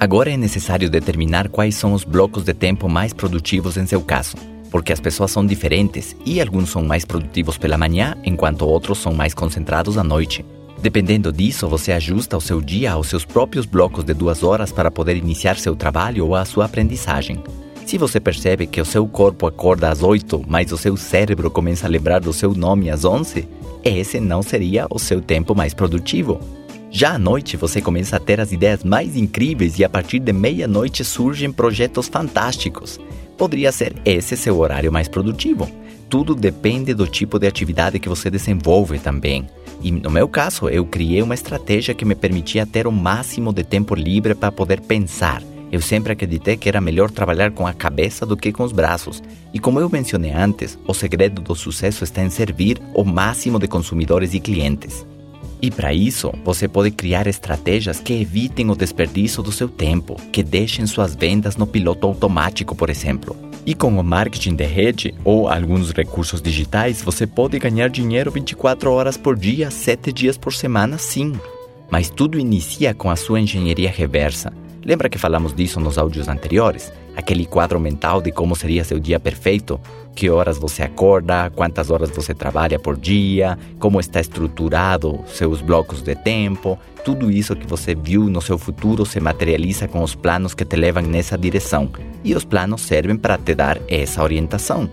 Agora é necessário determinar quais são os blocos de tempo mais produtivos em seu caso, porque as pessoas são diferentes e alguns são mais produtivos pela manhã, enquanto outros são mais concentrados à noite. Dependendo disso, você ajusta o seu dia aos seus próprios blocos de duas horas para poder iniciar seu trabalho ou a sua aprendizagem. Se você percebe que o seu corpo acorda às 8, mas o seu cérebro começa a lembrar do seu nome às 11, esse não seria o seu tempo mais produtivo. Já à noite você começa a ter as ideias mais incríveis e a partir de meia-noite surgem projetos fantásticos. Poderia ser esse seu horário mais produtivo. Tudo depende do tipo de atividade que você desenvolve também. E no meu caso, eu criei uma estratégia que me permitia ter o máximo de tempo livre para poder pensar. Eu sempre acreditei que era melhor trabalhar com a cabeça do que com os braços. E como eu mencionei antes, o segredo do sucesso está em servir o máximo de consumidores e clientes. E para isso, você pode criar estratégias que evitem o desperdício do seu tempo, que deixem suas vendas no piloto automático, por exemplo. E com o marketing de rede ou alguns recursos digitais, você pode ganhar dinheiro 24 horas por dia, 7 dias por semana, sim. Mas tudo inicia com a sua engenharia reversa. Lembra que falamos disso nos áudios anteriores? Aquele quadro mental de como seria seu dia perfeito? Que horas você acorda, quantas horas você trabalha por dia, como está estruturado seus blocos de tempo. Tudo isso que você viu no seu futuro se materializa com os planos que te levam nessa direção. E os planos servem para te dar essa orientação.